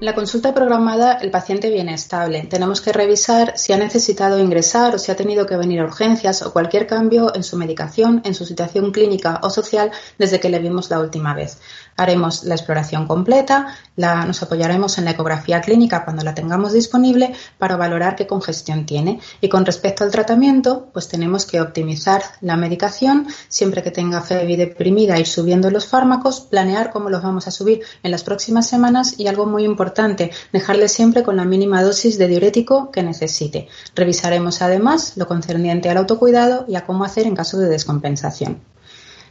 La consulta programada, el paciente viene estable. Tenemos que revisar si ha necesitado ingresar o si ha tenido que venir a urgencias o cualquier cambio en su medicación, en su situación clínica o social desde que le vimos la última vez. Haremos la exploración completa, nos apoyaremos en la ecografía clínica cuando la tengamos disponible para valorar qué congestión tiene. Y con respecto al tratamiento, pues tenemos que optimizar la medicación, siempre que tenga fiebre deprimida, ir subiendo los fármacos, planear cómo los vamos a subir en las próximas semanas y algo muy importante, dejarle siempre con la mínima dosis de diurético que necesite. Revisaremos además lo concerniente al autocuidado y a cómo hacer en caso de descompensación.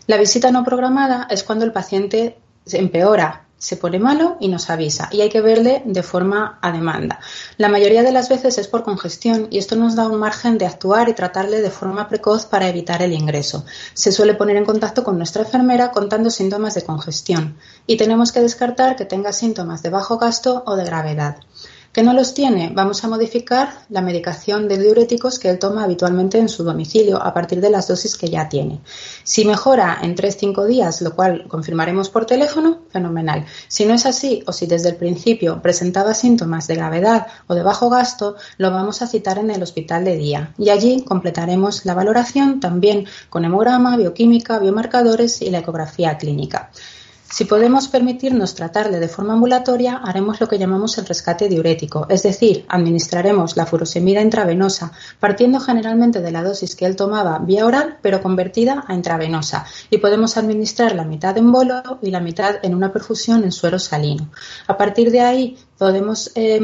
La visita no programada es cuando el paciente empeora, se pone malo y nos avisa y hay que verle de forma a demanda. La mayoría de las veces es por congestión y esto nos da un margen de actuar y tratarle de forma precoz para evitar el ingreso. Se suele poner en contacto con nuestra enfermera contando síntomas de congestión y tenemos que descartar que tenga síntomas de bajo gasto o de gravedad. ¿Que no los tiene? Vamos a modificar la medicación de diuréticos que él toma habitualmente en su domicilio a partir de las dosis que ya tiene. Si mejora en 3-5 días, lo cual confirmaremos por teléfono, fenomenal. Si no es así o si desde el principio presentaba síntomas de gravedad o de bajo gasto, lo vamos a citar en el hospital de día y allí completaremos la valoración también con hemograma, bioquímica, biomarcadores y la ecografía clínica. Si podemos permitirnos tratarle de forma ambulatoria, haremos lo que llamamos el rescate diurético, es decir, administraremos la furosemida intravenosa, partiendo generalmente de la dosis que él tomaba vía oral, pero convertida a intravenosa, y podemos administrar la mitad en bolo y la mitad en una perfusión en suero salino. A partir de ahí podemos eh,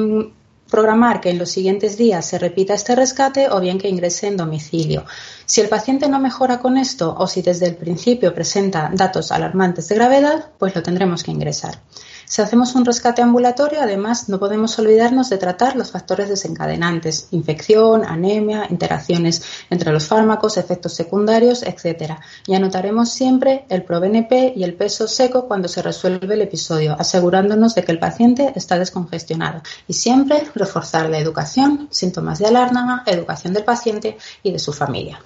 programar que en los siguientes días se repita este rescate o bien que ingrese en domicilio. Si el paciente no mejora con esto o si desde el principio presenta datos alarmantes de gravedad, pues lo tendremos que ingresar. Si hacemos un rescate ambulatorio, además, no podemos olvidarnos de tratar los factores desencadenantes, infección, anemia, interacciones entre los fármacos, efectos secundarios, etc. Y anotaremos siempre el ProBNP y el peso seco cuando se resuelve el episodio, asegurándonos de que el paciente está descongestionado. Y siempre reforzar la educación, síntomas de alarma, educación del paciente y de su familia.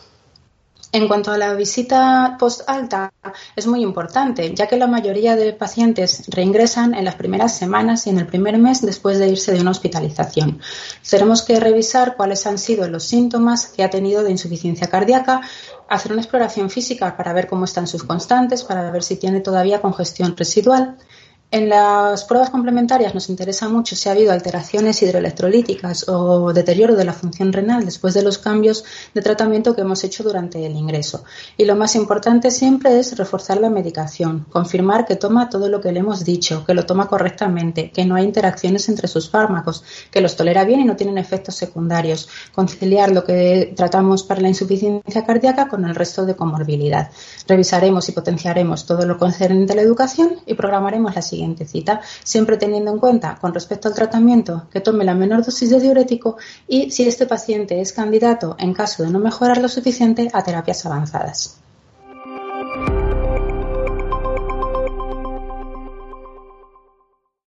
En cuanto a la visita post-alta, es muy importante, ya que la mayoría de pacientes reingresan en las primeras semanas y en el primer mes después de irse de una hospitalización. Tenemos que revisar cuáles han sido los síntomas que ha tenido de insuficiencia cardíaca, hacer una exploración física para ver cómo están sus constantes, para ver si tiene todavía congestión residual en las pruebas complementarias nos interesa mucho si ha habido alteraciones hidroelectrolíticas o deterioro de la función renal después de los cambios de tratamiento que hemos hecho durante el ingreso. Y lo más importante siempre es reforzar la medicación, confirmar que toma todo lo que le hemos dicho, que lo toma correctamente, que no hay interacciones entre sus fármacos, que los tolera bien y no tienen efectos secundarios, conciliar lo que tratamos para la insuficiencia cardíaca con el resto de comorbilidad. Revisaremos y potenciaremos todo lo concerniente a la educación y programaremos la siguiente siguiente cita, siempre teniendo en cuenta con respecto al tratamiento que tome la menor dosis de diurético y si este paciente es candidato, en caso de no mejorar lo suficiente, a terapias avanzadas.